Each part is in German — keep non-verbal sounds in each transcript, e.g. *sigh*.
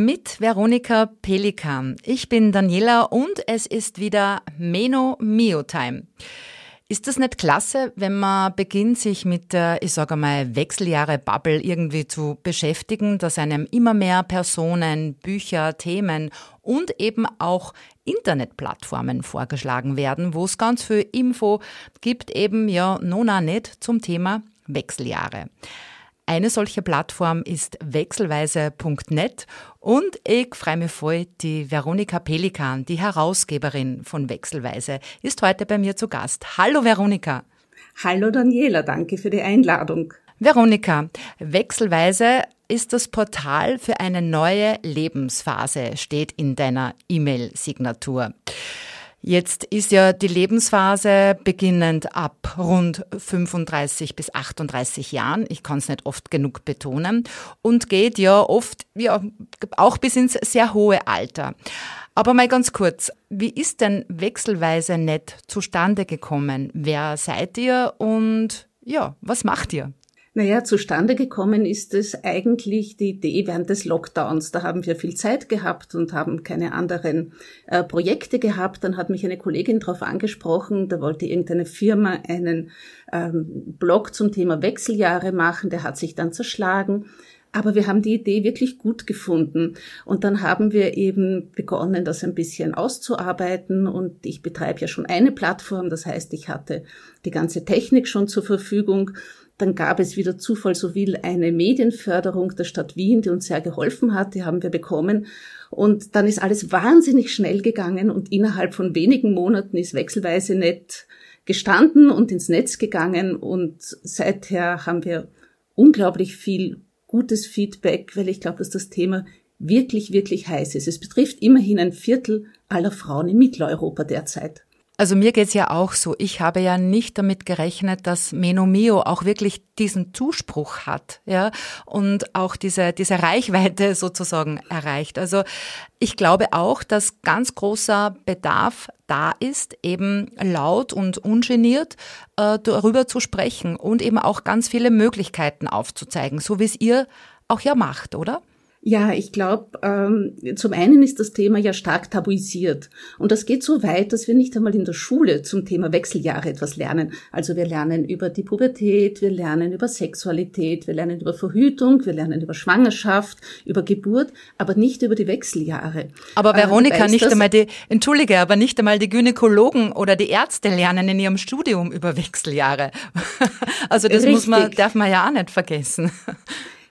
Mit Veronika Pelikan. Ich bin Daniela und es ist wieder Meno Mio Time. Ist das nicht klasse, wenn man beginnt, sich mit der, ich sage mal, Wechseljahre-Bubble irgendwie zu beschäftigen, dass einem immer mehr Personen, Bücher, Themen und eben auch Internetplattformen vorgeschlagen werden, wo es ganz viel Info gibt, eben ja, nona nicht zum Thema Wechseljahre. Eine solche Plattform ist wechselweise.net und ich freue mich voll, die Veronika Pelikan, die Herausgeberin von Wechselweise, ist heute bei mir zu Gast. Hallo Veronika. Hallo Daniela, danke für die Einladung. Veronika, Wechselweise ist das Portal für eine neue Lebensphase, steht in deiner E-Mail-Signatur. Jetzt ist ja die Lebensphase beginnend ab rund 35 bis 38 Jahren. Ich kann es nicht oft genug betonen. Und geht ja oft, ja, auch bis ins sehr hohe Alter. Aber mal ganz kurz, wie ist denn wechselweise nett zustande gekommen? Wer seid ihr und ja, was macht ihr? Naja, zustande gekommen ist es eigentlich die Idee während des Lockdowns. Da haben wir viel Zeit gehabt und haben keine anderen äh, Projekte gehabt. Dann hat mich eine Kollegin darauf angesprochen, da wollte irgendeine Firma einen ähm, Blog zum Thema Wechseljahre machen, der hat sich dann zerschlagen. Aber wir haben die Idee wirklich gut gefunden. Und dann haben wir eben begonnen, das ein bisschen auszuarbeiten. Und ich betreibe ja schon eine Plattform. Das heißt, ich hatte die ganze Technik schon zur Verfügung. Dann gab es wieder Zufall so will eine Medienförderung der Stadt Wien, die uns sehr geholfen hat. Die haben wir bekommen. Und dann ist alles wahnsinnig schnell gegangen und innerhalb von wenigen Monaten ist wechselweise nett gestanden und ins Netz gegangen. Und seither haben wir unglaublich viel gutes Feedback, weil ich glaube, dass das Thema wirklich, wirklich heiß ist. Es betrifft immerhin ein Viertel aller Frauen in Mitteleuropa derzeit. Also mir geht's ja auch so. Ich habe ja nicht damit gerechnet, dass Menomio auch wirklich diesen Zuspruch hat, ja, und auch diese, diese Reichweite *laughs* sozusagen erreicht. Also ich glaube auch, dass ganz großer Bedarf da ist, eben laut und ungeniert äh, darüber zu sprechen und eben auch ganz viele Möglichkeiten aufzuzeigen, so wie es ihr auch ja macht, oder? Ja, ich glaube, ähm, zum einen ist das Thema ja stark tabuisiert. Und das geht so weit, dass wir nicht einmal in der Schule zum Thema Wechseljahre etwas lernen. Also wir lernen über die Pubertät, wir lernen über Sexualität, wir lernen über Verhütung, wir lernen über Schwangerschaft, über Geburt, aber nicht über die Wechseljahre. Aber äh, Veronika, äh, nicht einmal die, entschuldige, aber nicht einmal die Gynäkologen oder die Ärzte lernen in ihrem Studium über Wechseljahre. *laughs* also das Richtig. muss man, darf man ja auch nicht vergessen.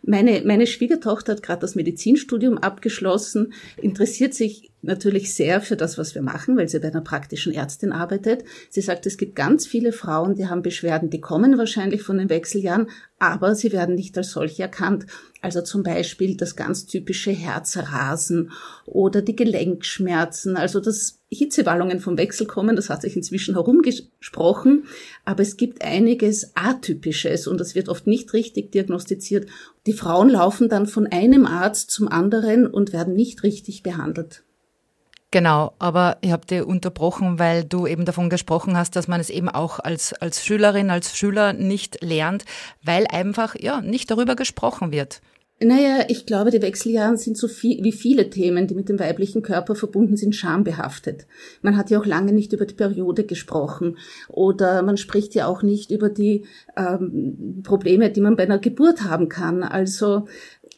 Meine, meine Schwiegertochter hat gerade das Medizinstudium abgeschlossen, interessiert sich natürlich sehr für das, was wir machen, weil sie bei einer praktischen Ärztin arbeitet. Sie sagt, es gibt ganz viele Frauen, die haben Beschwerden, die kommen wahrscheinlich von den Wechseljahren, aber sie werden nicht als solche erkannt. Also zum Beispiel das ganz typische Herzrasen oder die Gelenkschmerzen, also das Hitzewallungen vom Wechsel kommen, das hat sich inzwischen herumgesprochen, aber es gibt einiges Atypisches und das wird oft nicht richtig diagnostiziert. Die Frauen laufen dann von einem Arzt zum anderen und werden nicht richtig behandelt. Genau, aber ich habe dir unterbrochen, weil du eben davon gesprochen hast, dass man es eben auch als, als Schülerin, als Schüler nicht lernt, weil einfach ja nicht darüber gesprochen wird. Naja, ich glaube, die Wechseljahre sind so viel, wie viele Themen, die mit dem weiblichen Körper verbunden sind, schambehaftet. Man hat ja auch lange nicht über die Periode gesprochen oder man spricht ja auch nicht über die ähm, Probleme, die man bei einer Geburt haben kann. Also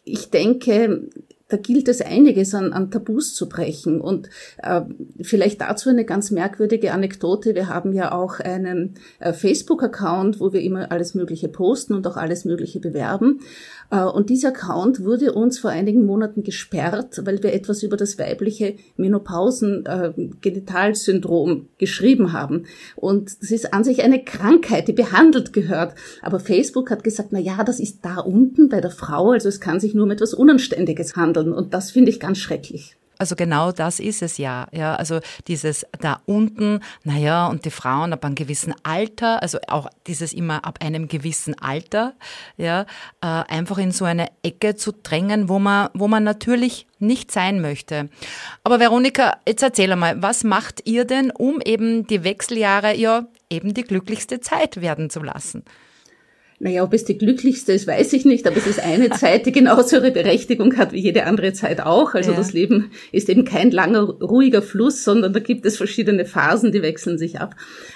ich denke, da gilt es einiges an, an Tabus zu brechen. Und äh, vielleicht dazu eine ganz merkwürdige Anekdote. Wir haben ja auch einen äh, Facebook-Account, wo wir immer alles Mögliche posten und auch alles Mögliche bewerben. Äh, und dieser Account wurde uns vor einigen Monaten gesperrt, weil wir etwas über das weibliche Menopausen-Genitalsyndrom äh, geschrieben haben. Und das ist an sich eine Krankheit, die behandelt gehört. Aber Facebook hat gesagt, na ja, das ist da unten bei der Frau, also es kann sich nur um etwas Unanständiges handeln. Und das finde ich ganz schrecklich. Also genau das ist es ja. Ja, also dieses da unten, naja, und die Frauen ab einem gewissen Alter, also auch dieses immer ab einem gewissen Alter, ja, äh, einfach in so eine Ecke zu drängen, wo man, wo man natürlich nicht sein möchte. Aber Veronika, jetzt erzähl einmal, was macht ihr denn, um eben die Wechseljahre ja eben die glücklichste Zeit werden zu lassen? Naja, ob es die glücklichste ist, weiß ich nicht, aber es ist eine *laughs* Zeit, die genauso ihre Berechtigung hat wie jede andere Zeit auch. Also ja. das Leben ist eben kein langer, ruhiger Fluss, sondern da gibt es verschiedene Phasen, die wechseln sich ab.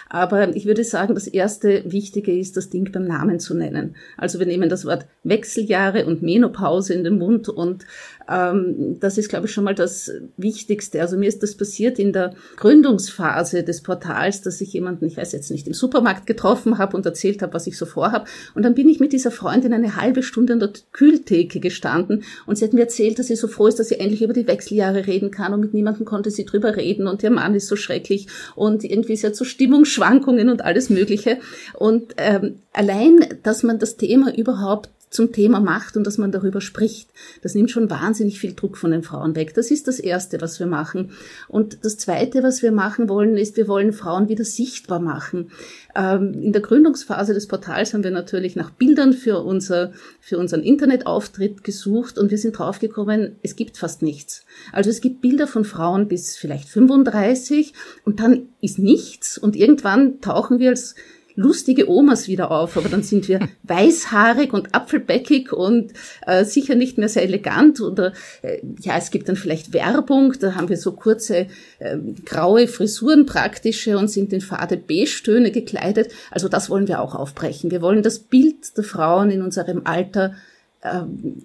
Aber ich würde sagen, das erste Wichtige ist, das Ding beim Namen zu nennen. Also wir nehmen das Wort Wechseljahre und Menopause in den Mund und ähm, das ist, glaube ich, schon mal das Wichtigste. Also mir ist das passiert in der Gründungsphase des Portals, dass ich jemanden, ich weiß jetzt nicht, im Supermarkt getroffen habe und erzählt habe, was ich so vorhabe. Und dann bin ich mit dieser Freundin eine halbe Stunde an der Kühltheke gestanden und sie hat mir erzählt, dass sie so froh ist, dass sie endlich über die Wechseljahre reden kann und mit niemandem konnte sie drüber reden und ihr Mann ist so schrecklich und irgendwie ist ja zur Stimmungsschwankungen Schwankungen und alles Mögliche. Und ähm, allein, dass man das Thema überhaupt zum Thema macht und dass man darüber spricht. Das nimmt schon wahnsinnig viel Druck von den Frauen weg. Das ist das Erste, was wir machen. Und das Zweite, was wir machen wollen, ist, wir wollen Frauen wieder sichtbar machen. Ähm, in der Gründungsphase des Portals haben wir natürlich nach Bildern für, unser, für unseren Internetauftritt gesucht und wir sind draufgekommen, es gibt fast nichts. Also es gibt Bilder von Frauen bis vielleicht 35 und dann ist nichts und irgendwann tauchen wir als lustige Omas wieder auf, aber dann sind wir *laughs* weißhaarig und apfelbäckig und äh, sicher nicht mehr sehr elegant oder äh, ja, es gibt dann vielleicht Werbung, da haben wir so kurze äh, graue Frisuren praktische und sind in fade Beige-Töne gekleidet. Also das wollen wir auch aufbrechen. Wir wollen das Bild der Frauen in unserem Alter äh,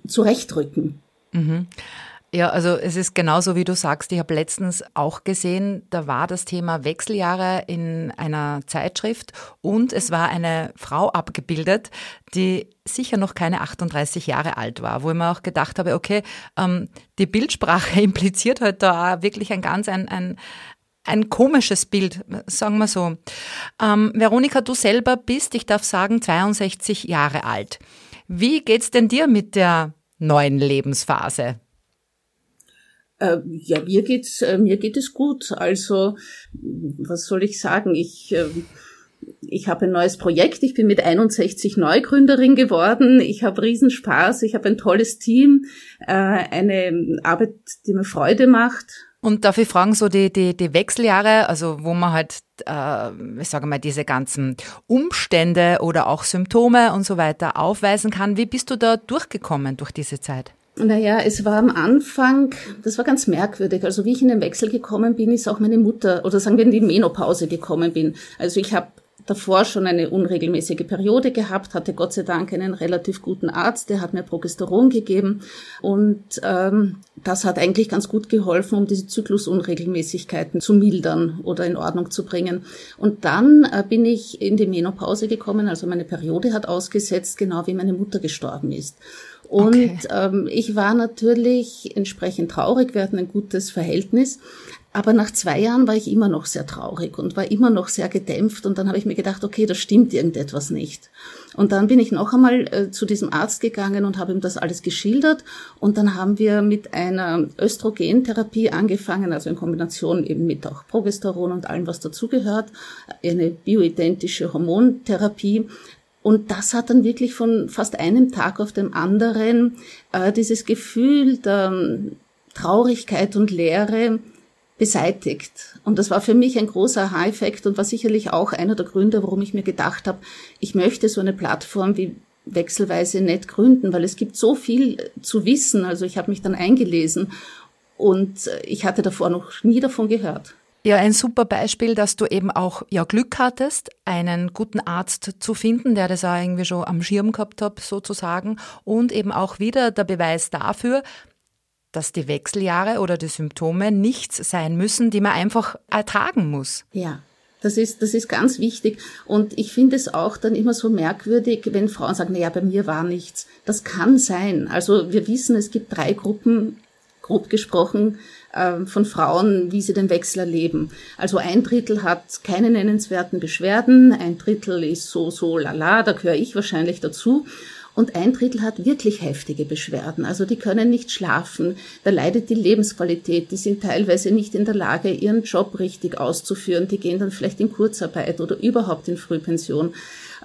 zurechtrücken. Mhm. Ja, also es ist genauso, wie du sagst. Ich habe letztens auch gesehen, da war das Thema Wechseljahre in einer Zeitschrift und es war eine Frau abgebildet, die sicher noch keine 38 Jahre alt war, wo ich mir auch gedacht habe, okay, ähm, die Bildsprache *laughs* impliziert halt da wirklich ein ganz ein, ein, ein komisches Bild, sagen wir so. Ähm, Veronika, du selber bist, ich darf sagen, 62 Jahre alt. Wie geht's denn dir mit der neuen Lebensphase? Äh, ja, mir geht's, äh, mir geht es gut. Also, was soll ich sagen? Ich, äh, ich habe ein neues Projekt. Ich bin mit 61 Neugründerin geworden. Ich habe Riesenspaß. Ich habe ein tolles Team. Äh, eine Arbeit, die mir Freude macht. Und darf ich fragen, so die, die, die Wechseljahre, also wo man halt, äh, ich sage mal, diese ganzen Umstände oder auch Symptome und so weiter aufweisen kann. Wie bist du da durchgekommen durch diese Zeit? Naja, es war am Anfang, das war ganz merkwürdig. Also wie ich in den Wechsel gekommen bin, ist auch meine Mutter, oder sagen wir in die Menopause gekommen bin. Also ich habe davor schon eine unregelmäßige Periode gehabt, hatte Gott sei Dank einen relativ guten Arzt, der hat mir Progesteron gegeben und ähm, das hat eigentlich ganz gut geholfen, um diese Zyklusunregelmäßigkeiten zu mildern oder in Ordnung zu bringen. Und dann äh, bin ich in die Menopause gekommen, also meine Periode hat ausgesetzt, genau wie meine Mutter gestorben ist. Und okay. ähm, ich war natürlich entsprechend traurig. Wir hatten ein gutes Verhältnis. Aber nach zwei Jahren war ich immer noch sehr traurig und war immer noch sehr gedämpft. Und dann habe ich mir gedacht, okay, da stimmt irgendetwas nicht. Und dann bin ich noch einmal äh, zu diesem Arzt gegangen und habe ihm das alles geschildert. Und dann haben wir mit einer Östrogentherapie angefangen, also in Kombination eben mit auch Progesteron und allem, was dazugehört, eine bioidentische Hormontherapie. Und das hat dann wirklich von fast einem Tag auf dem anderen äh, dieses Gefühl der ähm, Traurigkeit und Leere beseitigt. Und das war für mich ein großer Aha-Effekt und war sicherlich auch einer der Gründe, warum ich mir gedacht habe, ich möchte so eine Plattform wie wechselweise nicht gründen, weil es gibt so viel zu wissen. Also ich habe mich dann eingelesen und äh, ich hatte davor noch nie davon gehört. Ja, ein super Beispiel, dass du eben auch ja Glück hattest, einen guten Arzt zu finden, der das auch irgendwie schon am Schirm gehabt hat, sozusagen. Und eben auch wieder der Beweis dafür, dass die Wechseljahre oder die Symptome nichts sein müssen, die man einfach ertragen muss. Ja. Das ist, das ist ganz wichtig. Und ich finde es auch dann immer so merkwürdig, wenn Frauen sagen, naja, bei mir war nichts. Das kann sein. Also wir wissen, es gibt drei Gruppen, grob gesprochen, ähm, von Frauen, wie sie den Wechsel erleben. Also ein Drittel hat keine nennenswerten Beschwerden, ein Drittel ist so, so, lala, da gehöre ich wahrscheinlich dazu. und ein Drittel hat wirklich heftige Beschwerden. Also die können nicht schlafen, da leidet die Lebensqualität, die sind teilweise nicht in der Lage, ihren Job richtig auszuführen, die gehen dann vielleicht in Kurzarbeit oder überhaupt in Frühpension.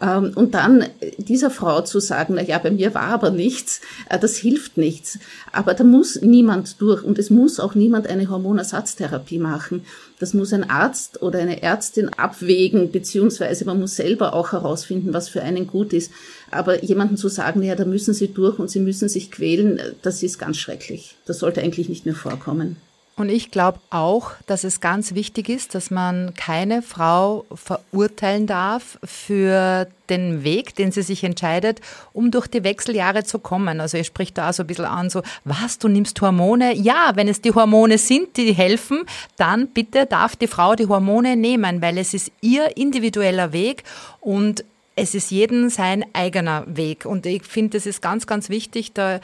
Ähm, und dann dieser Frau zu sagen, na ja, bei mir war aber nichts, äh, das hilft nichts. Aber da muss niemand durch und es muss auch niemand eine Hormonersatztherapie machen. Das muss ein Arzt oder eine Ärztin abwägen, beziehungsweise man muss selber auch herausfinden, was für einen gut ist. Aber jemanden zu sagen, ja, da müssen Sie durch und Sie müssen sich quälen, das ist ganz schrecklich. Das sollte eigentlich nicht mehr vorkommen. Und ich glaube auch, dass es ganz wichtig ist, dass man keine Frau verurteilen darf für den Weg, den sie sich entscheidet, um durch die Wechseljahre zu kommen. Also ihr spricht da so ein bisschen an, so, was, du nimmst Hormone? Ja, wenn es die Hormone sind, die helfen, dann bitte darf die Frau die Hormone nehmen, weil es ist ihr individueller Weg und es ist jeden sein eigener Weg. Und ich finde, es ist ganz, ganz wichtig, da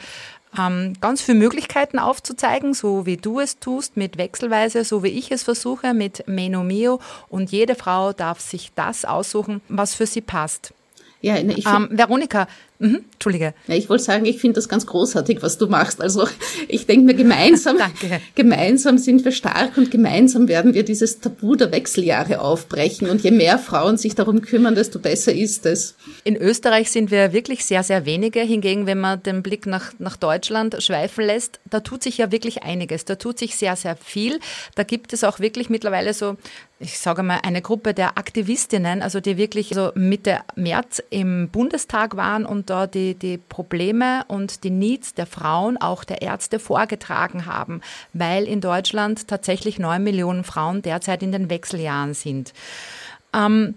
ähm, ganz viele Möglichkeiten aufzuzeigen, so wie du es tust, mit Wechselweise, so wie ich es versuche, mit Menomio. Und jede Frau darf sich das aussuchen, was für sie passt. Ja, ich ähm, Veronika, Mhm, Entschuldige. Ja, ich wollte sagen, ich finde das ganz großartig, was du machst. Also ich denke mir, gemeinsam, *laughs* gemeinsam sind wir stark und gemeinsam werden wir dieses Tabu der Wechseljahre aufbrechen. Und je mehr Frauen sich darum kümmern, desto besser ist es. In Österreich sind wir wirklich sehr, sehr wenige. Hingegen, wenn man den Blick nach, nach Deutschland schweifen lässt, da tut sich ja wirklich einiges. Da tut sich sehr, sehr viel. Da gibt es auch wirklich mittlerweile so ich sage mal, eine Gruppe der Aktivistinnen, also die wirklich so Mitte März im Bundestag waren und da die, die Probleme und die Needs der Frauen, auch der Ärzte vorgetragen haben, weil in Deutschland tatsächlich neun Millionen Frauen derzeit in den Wechseljahren sind. Ähm,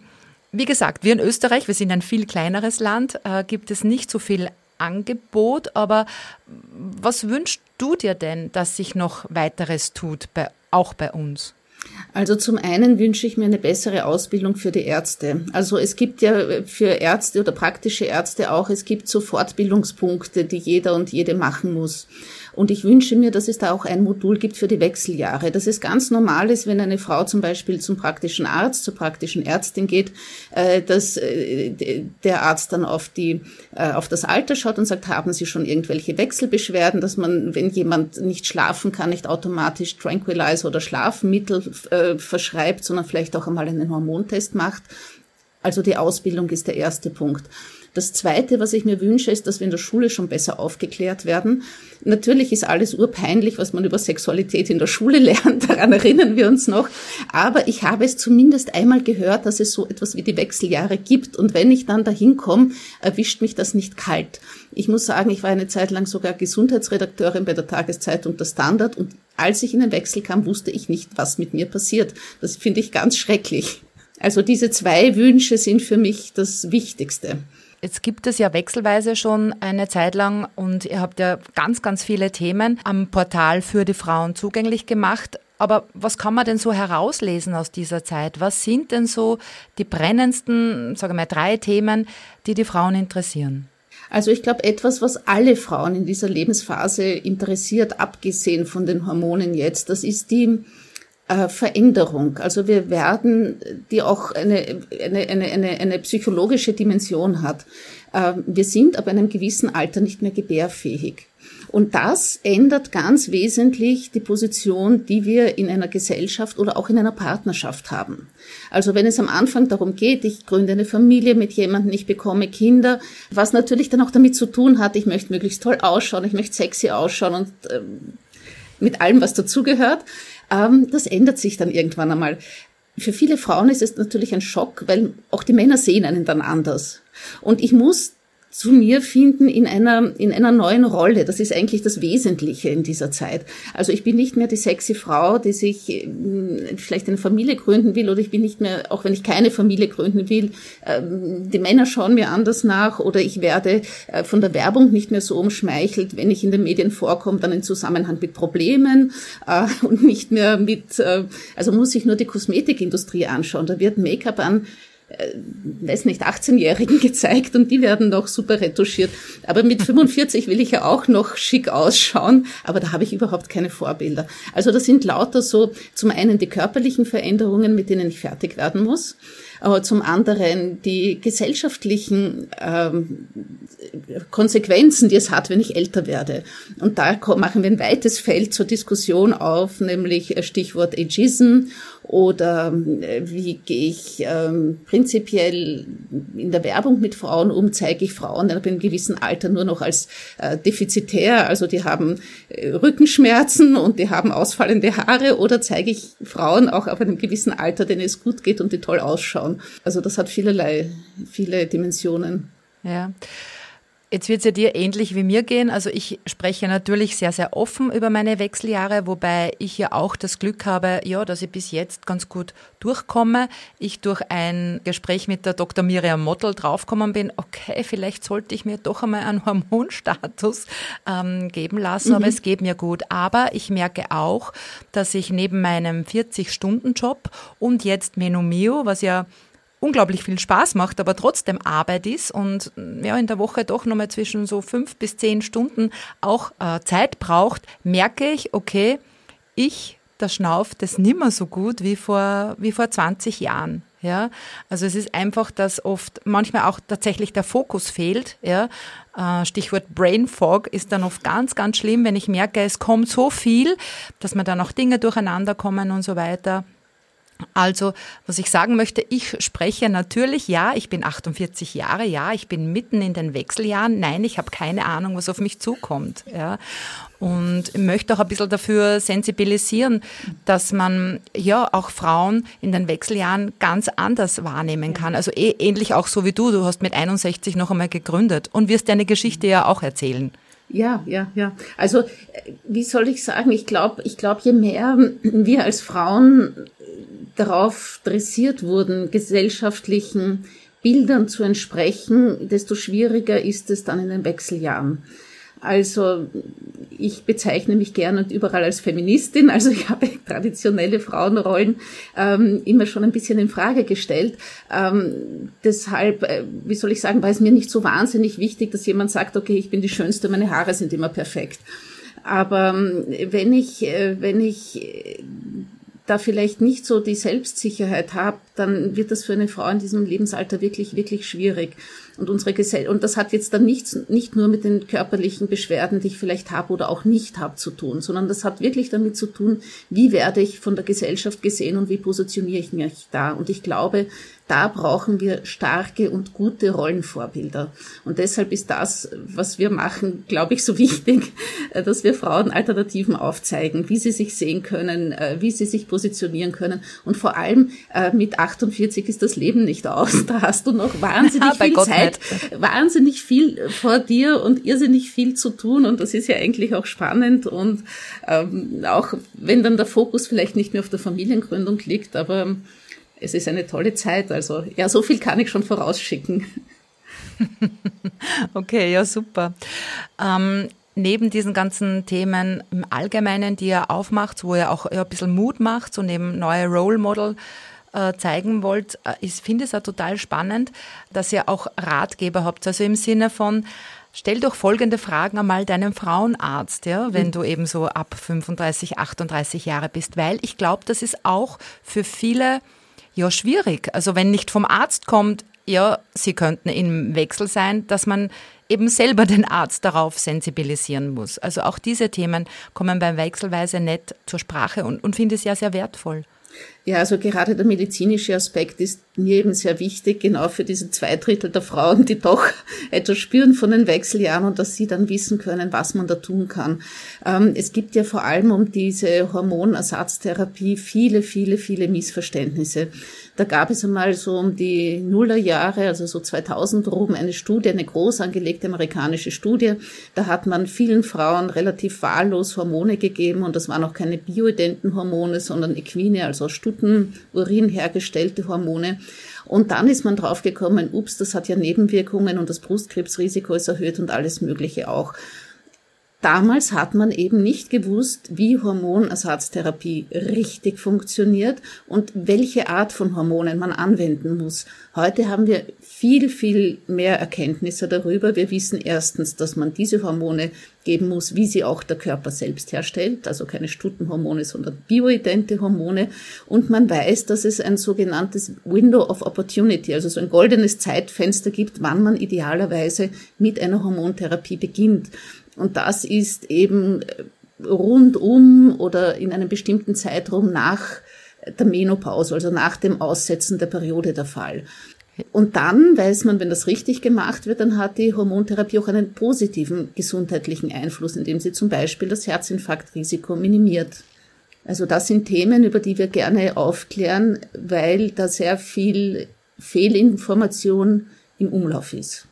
wie gesagt, wir in Österreich, wir sind ein viel kleineres Land, äh, gibt es nicht so viel Angebot, aber was wünschst du dir denn, dass sich noch weiteres tut, bei, auch bei uns? Also zum einen wünsche ich mir eine bessere Ausbildung für die Ärzte. Also es gibt ja für Ärzte oder praktische Ärzte auch, es gibt so Fortbildungspunkte, die jeder und jede machen muss. Und ich wünsche mir, dass es da auch ein Modul gibt für die Wechseljahre. Dass es ganz normal ist, wenn eine Frau zum Beispiel zum praktischen Arzt, zur praktischen Ärztin geht, äh, dass äh, der Arzt dann auf die, äh, auf das Alter schaut und sagt, haben Sie schon irgendwelche Wechselbeschwerden, dass man, wenn jemand nicht schlafen kann, nicht automatisch Tranquilizer oder Schlafmittel verschreibt, sondern vielleicht auch einmal einen Hormontest macht. Also die Ausbildung ist der erste Punkt. Das Zweite, was ich mir wünsche, ist, dass wir in der Schule schon besser aufgeklärt werden. Natürlich ist alles urpeinlich, was man über Sexualität in der Schule *laughs* lernt, daran erinnern wir uns noch. Aber ich habe es zumindest einmal gehört, dass es so etwas wie die Wechseljahre gibt. Und wenn ich dann dahin komme, erwischt mich das nicht kalt. Ich muss sagen, ich war eine Zeit lang sogar Gesundheitsredakteurin bei der Tageszeitung Der Standard und als ich in den Wechsel kam, wusste ich nicht, was mit mir passiert. Das finde ich ganz schrecklich. Also diese zwei Wünsche sind für mich das Wichtigste. Jetzt gibt es ja wechselweise schon eine Zeit lang und ihr habt ja ganz, ganz viele Themen am Portal für die Frauen zugänglich gemacht. Aber was kann man denn so herauslesen aus dieser Zeit? Was sind denn so die brennendsten, sagen wir mal, drei Themen, die die Frauen interessieren? Also ich glaube, etwas, was alle Frauen in dieser Lebensphase interessiert, abgesehen von den Hormonen jetzt, das ist die äh, Veränderung. Also wir werden, die auch eine, eine, eine, eine, eine psychologische Dimension hat. Äh, wir sind ab einem gewissen Alter nicht mehr gebärfähig. Und das ändert ganz wesentlich die Position, die wir in einer Gesellschaft oder auch in einer Partnerschaft haben. Also wenn es am Anfang darum geht, ich gründe eine Familie mit jemandem, ich bekomme Kinder, was natürlich dann auch damit zu tun hat, ich möchte möglichst toll ausschauen, ich möchte sexy ausschauen und äh, mit allem, was dazugehört, ähm, das ändert sich dann irgendwann einmal. Für viele Frauen ist es natürlich ein Schock, weil auch die Männer sehen einen dann anders. Und ich muss zu mir finden in einer, in einer neuen Rolle. Das ist eigentlich das Wesentliche in dieser Zeit. Also ich bin nicht mehr die sexy Frau, die sich äh, vielleicht eine Familie gründen will oder ich bin nicht mehr, auch wenn ich keine Familie gründen will, ähm, die Männer schauen mir anders nach oder ich werde äh, von der Werbung nicht mehr so umschmeichelt, wenn ich in den Medien vorkomme, dann in Zusammenhang mit Problemen äh, und nicht mehr mit, also muss ich nur die Kosmetikindustrie anschauen. Da wird Make-up an äh, weiß nicht, 18-Jährigen *laughs* gezeigt und die werden noch super retuschiert. Aber mit 45 will ich ja auch noch schick ausschauen, aber da habe ich überhaupt keine Vorbilder. Also das sind lauter so zum einen die körperlichen Veränderungen, mit denen ich fertig werden muss zum anderen die gesellschaftlichen ähm, Konsequenzen, die es hat, wenn ich älter werde. Und da machen wir ein weites Feld zur Diskussion auf, nämlich äh, Stichwort Ageism oder äh, wie gehe ich ähm, prinzipiell in der Werbung mit Frauen um, zeige ich Frauen ab einem gewissen Alter nur noch als äh, defizitär, also die haben äh, Rückenschmerzen und die haben ausfallende Haare oder zeige ich Frauen auch ab einem gewissen Alter, denen es gut geht und die toll ausschauen. Also das hat vielerlei, viele Dimensionen. Ja. Jetzt wird es ja dir ähnlich wie mir gehen. Also ich spreche natürlich sehr, sehr offen über meine Wechseljahre, wobei ich ja auch das Glück habe, ja, dass ich bis jetzt ganz gut durchkomme. Ich durch ein Gespräch mit der Dr. Miriam Mottel draufgekommen bin, okay, vielleicht sollte ich mir doch einmal einen Hormonstatus ähm, geben lassen, mhm. aber es geht mir gut. Aber ich merke auch, dass ich neben meinem 40-Stunden-Job und jetzt Menomio, was ja unglaublich viel Spaß macht, aber trotzdem Arbeit ist und ja, in der Woche doch nochmal zwischen so fünf bis zehn Stunden auch äh, Zeit braucht, merke ich, okay, ich, der Schnauf, das nimmer so gut wie vor, wie vor 20 Jahren. Ja, also es ist einfach, dass oft manchmal auch tatsächlich der Fokus fehlt. Ja, äh, Stichwort Brain Fog ist dann oft ganz, ganz schlimm, wenn ich merke, es kommt so viel, dass mir dann auch Dinge durcheinander kommen und so weiter. Also, was ich sagen möchte, ich spreche natürlich, ja, ich bin 48 Jahre, ja, ich bin mitten in den Wechseljahren, nein, ich habe keine Ahnung, was auf mich zukommt. Ja. Und möchte auch ein bisschen dafür sensibilisieren, dass man ja auch Frauen in den Wechseljahren ganz anders wahrnehmen kann. Also eh, ähnlich auch so wie du, du hast mit 61 noch einmal gegründet und wirst deine Geschichte ja auch erzählen. Ja, ja, ja. Also äh, wie soll ich sagen? Ich glaube, ich glaube, je mehr wir als Frauen darauf dressiert wurden, gesellschaftlichen Bildern zu entsprechen, desto schwieriger ist es dann in den Wechseljahren. Also ich bezeichne mich gerne und überall als Feministin. Also ich habe *laughs* traditionelle Frauenrollen ähm, immer schon ein bisschen in Frage gestellt. Ähm, deshalb, äh, wie soll ich sagen, war es mir nicht so wahnsinnig wichtig, dass jemand sagt, okay, ich bin die Schönste, meine Haare sind immer perfekt. Aber ähm, wenn ich, äh, wenn ich da vielleicht nicht so die Selbstsicherheit habe, dann wird das für eine Frau in diesem Lebensalter wirklich, wirklich schwierig. Und unsere Gesell und das hat jetzt dann nichts, nicht nur mit den körperlichen Beschwerden, die ich vielleicht habe oder auch nicht habe, zu tun, sondern das hat wirklich damit zu tun, wie werde ich von der Gesellschaft gesehen und wie positioniere ich mich da. Und ich glaube, da brauchen wir starke und gute Rollenvorbilder. Und deshalb ist das, was wir machen, glaube ich, so *laughs* wichtig, dass wir Frauen Alternativen aufzeigen, wie sie sich sehen können, äh, wie sie sich positionieren können. Und vor allem äh, mit 48 ist das Leben nicht aus. Da hast du noch *laughs* wahnsinnig viel Gott Zeit, nicht. wahnsinnig viel vor dir und irrsinnig viel zu tun. Und das ist ja eigentlich auch spannend. Und ähm, auch wenn dann der Fokus vielleicht nicht mehr auf der Familiengründung liegt, aber es ist eine tolle Zeit. Also ja, so viel kann ich schon vorausschicken. *laughs* okay, ja, super. Ähm, neben diesen ganzen Themen im Allgemeinen, die ihr aufmacht, wo ihr auch ein bisschen Mut macht, so neben neue Role Model äh, zeigen wollt, äh, ich finde es ja total spannend, dass ihr auch Ratgeber habt. Also im Sinne von, Stell doch folgende Fragen einmal deinem Frauenarzt, ja, wenn mhm. du eben so ab 35, 38 Jahre bist, weil ich glaube, das ist auch für viele ja schwierig. Also wenn nicht vom Arzt kommt, ja, sie könnten im Wechsel sein, dass man eben selber *laughs* den Arzt darauf sensibilisieren muss. Also auch diese Themen kommen beim Wechselweise nicht zur Sprache und, und finde es ja sehr wertvoll. Ja, also gerade der medizinische Aspekt ist mir eben sehr wichtig, genau für diese zwei Drittel der Frauen, die doch *laughs* etwas spüren von den Wechseljahren und dass sie dann wissen können, was man da tun kann. Ähm, es gibt ja vor allem um diese Hormonersatztherapie viele, viele, viele Missverständnisse. Da gab es einmal so um die Nullerjahre, also so 2000 rum, eine Studie, eine groß angelegte amerikanische Studie. Da hat man vielen Frauen relativ wahllos Hormone gegeben und das waren auch keine bioidenten Hormone, sondern Equine, also aus Stuten, Urin hergestellte Hormone. Und dann ist man draufgekommen, ups, das hat ja Nebenwirkungen und das Brustkrebsrisiko ist erhöht und alles Mögliche auch. Damals hat man eben nicht gewusst, wie Hormonersatztherapie richtig funktioniert und welche Art von Hormonen man anwenden muss. Heute haben wir viel, viel mehr Erkenntnisse darüber. Wir wissen erstens, dass man diese Hormone geben muss, wie sie auch der Körper selbst herstellt, also keine Stutenhormone, sondern bioidente Hormone. Und man weiß, dass es ein sogenanntes Window of Opportunity, also so ein goldenes Zeitfenster gibt, wann man idealerweise mit einer Hormontherapie beginnt. Und das ist eben äh, rundum oder in einem bestimmten Zeitraum nach der Menopause, also nach dem Aussetzen der Periode der Fall. Und dann weiß man, wenn das richtig gemacht wird, dann hat die Hormontherapie auch einen positiven gesundheitlichen Einfluss, indem sie zum Beispiel das Herzinfarktrisiko minimiert. Also das sind Themen, über die wir gerne aufklären, weil da sehr viel Fehlinformation im Umlauf ist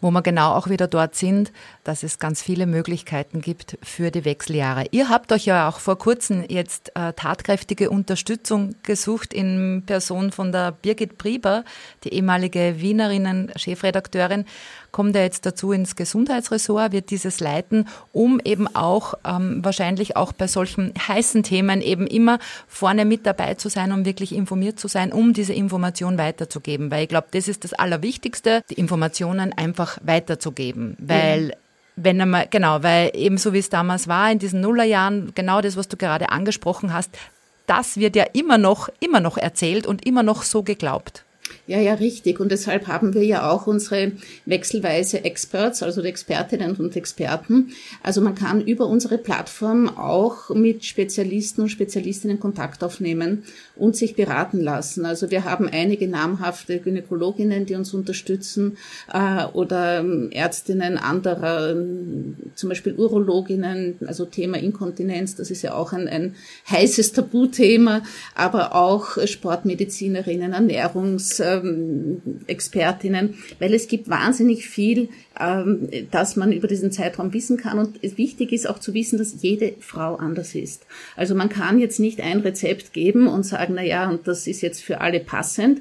wo wir genau auch wieder dort sind, dass es ganz viele Möglichkeiten gibt für die Wechseljahre. Ihr habt euch ja auch vor kurzem jetzt äh, tatkräftige Unterstützung gesucht in Person von der Birgit Prieber, die ehemalige Wienerinnen-Chefredakteurin kommt er jetzt dazu ins Gesundheitsressort, wird dieses leiten, um eben auch ähm, wahrscheinlich auch bei solchen heißen Themen eben immer vorne mit dabei zu sein, um wirklich informiert zu sein, um diese Information weiterzugeben. Weil ich glaube, das ist das Allerwichtigste, die Informationen einfach weiterzugeben. Weil mhm wenn einmal, genau, weil eben so wie es damals war in diesen Nullerjahren, genau das, was du gerade angesprochen hast, das wird ja immer noch, immer noch erzählt und immer noch so geglaubt. Ja, ja, richtig. Und deshalb haben wir ja auch unsere wechselweise Experts, also Expertinnen und Experten. Also man kann über unsere Plattform auch mit Spezialisten und Spezialistinnen Kontakt aufnehmen und sich beraten lassen. Also wir haben einige namhafte Gynäkologinnen, die uns unterstützen äh, oder ähm, Ärztinnen anderer, ähm, zum Beispiel Urologinnen, also Thema Inkontinenz, das ist ja auch ein, ein heißes Tabuthema, aber auch Sportmedizinerinnen, Ernährungs Expertinnen, weil es gibt wahnsinnig viel, ähm, dass man über diesen Zeitraum wissen kann. Und wichtig ist auch zu wissen, dass jede Frau anders ist. Also man kann jetzt nicht ein Rezept geben und sagen, na ja, und das ist jetzt für alle passend,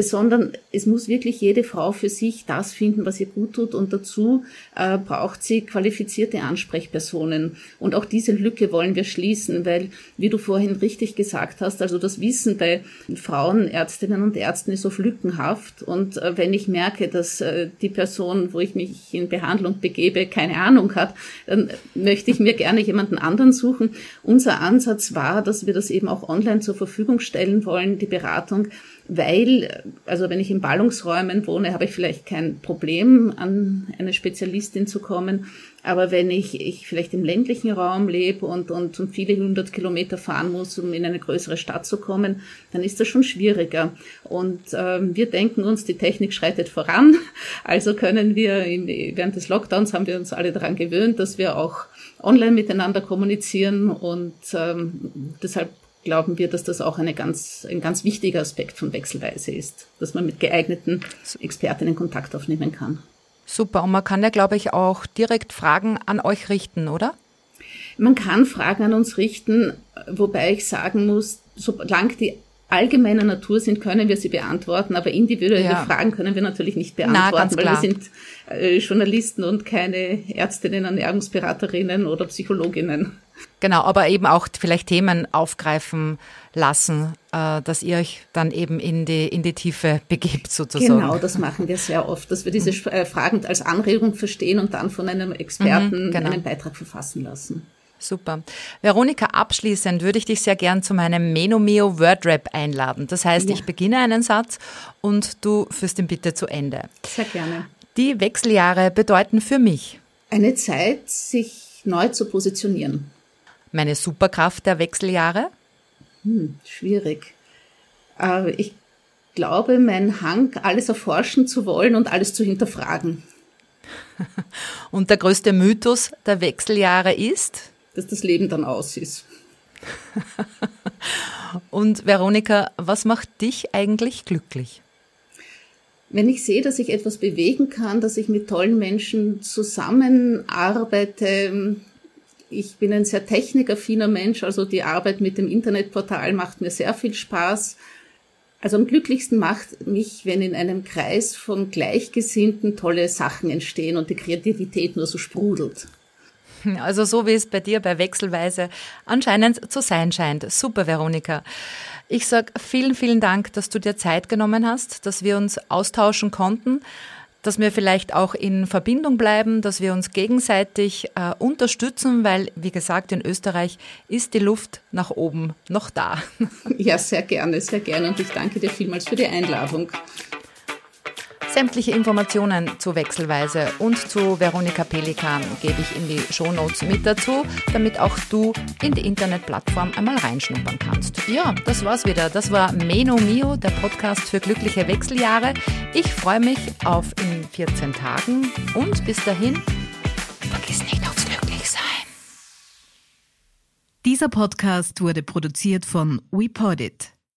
sondern es muss wirklich jede Frau für sich das finden, was ihr gut tut und dazu äh, braucht sie qualifizierte Ansprechpersonen. Und auch diese Lücke wollen wir schließen, weil, wie du vorhin richtig gesagt hast, also das Wissen bei Frauen, Ärztinnen und Ärzten ist oft lückenhaft und äh, wenn ich merke, dass äh, die Person, wo ich mich in Behandlung begebe, keine Ahnung hat, dann möchte ich mir gerne jemanden anderen suchen. Unser Ansatz war, dass wir das eben auch online zur Verfügung stellen wollen, die Beratung, weil, also wenn ich in Ballungsräumen wohne, habe ich vielleicht kein Problem, an eine Spezialistin zu kommen. Aber wenn ich, ich vielleicht im ländlichen Raum lebe und, und, und viele hundert Kilometer fahren muss, um in eine größere Stadt zu kommen, dann ist das schon schwieriger. Und ähm, wir denken uns, die Technik schreitet voran. *laughs* Also können wir, in, während des Lockdowns haben wir uns alle daran gewöhnt, dass wir auch online miteinander kommunizieren und ähm, deshalb glauben wir, dass das auch eine ganz, ein ganz wichtiger Aspekt von Wechselweise ist, dass man mit geeigneten Expertinnen Kontakt aufnehmen kann. Super. Und man kann ja, glaube ich, auch direkt Fragen an euch richten, oder? Man kann Fragen an uns richten, wobei ich sagen muss, solange die allgemeiner Natur sind, können wir sie beantworten, aber individuelle ja. Fragen können wir natürlich nicht beantworten, Na, weil wir sind äh, Journalisten und keine Ärztinnen, Ernährungsberaterinnen oder Psychologinnen. Genau, aber eben auch vielleicht Themen aufgreifen lassen, äh, dass ihr euch dann eben in die, in die Tiefe *laughs* begebt sozusagen. Genau, das machen wir sehr oft, dass wir diese äh, Fragen als Anregung verstehen und dann von einem Experten mhm, genau. einen Beitrag verfassen lassen. Super. Veronika, abschließend würde ich dich sehr gern zu meinem Menomeo Wordrap einladen. Das heißt, ja. ich beginne einen Satz und du führst ihn bitte zu Ende. Sehr gerne. Die Wechseljahre bedeuten für mich eine Zeit, sich neu zu positionieren. Meine Superkraft der Wechseljahre? Hm, schwierig. Äh, ich glaube, mein Hang, alles erforschen zu wollen und alles zu hinterfragen. *laughs* und der größte Mythos der Wechseljahre ist? Dass das Leben dann aus ist. *laughs* und Veronika, was macht dich eigentlich glücklich? Wenn ich sehe, dass ich etwas bewegen kann, dass ich mit tollen Menschen zusammenarbeite, ich bin ein sehr technikaffiner Mensch, also die Arbeit mit dem Internetportal macht mir sehr viel Spaß. Also am glücklichsten macht mich, wenn in einem Kreis von Gleichgesinnten tolle Sachen entstehen und die Kreativität nur so sprudelt. Also so wie es bei dir bei Wechselweise anscheinend zu sein scheint. Super, Veronika. Ich sag vielen, vielen Dank, dass du dir Zeit genommen hast, dass wir uns austauschen konnten dass wir vielleicht auch in Verbindung bleiben, dass wir uns gegenseitig äh, unterstützen, weil, wie gesagt, in Österreich ist die Luft nach oben noch da. Ja, sehr gerne, sehr gerne und ich danke dir vielmals für die Einladung. Sämtliche Informationen zu Wechselweise und zu Veronika Pelikan gebe ich in die Shownotes mit dazu, damit auch du in die Internetplattform einmal reinschnuppern kannst. Ja, das war's wieder. Das war Meno Mio, der Podcast für glückliche Wechseljahre. Ich freue mich auf in 14 Tagen und bis dahin, vergiss nicht aufs Glücklichsein. Dieser Podcast wurde produziert von WePodit.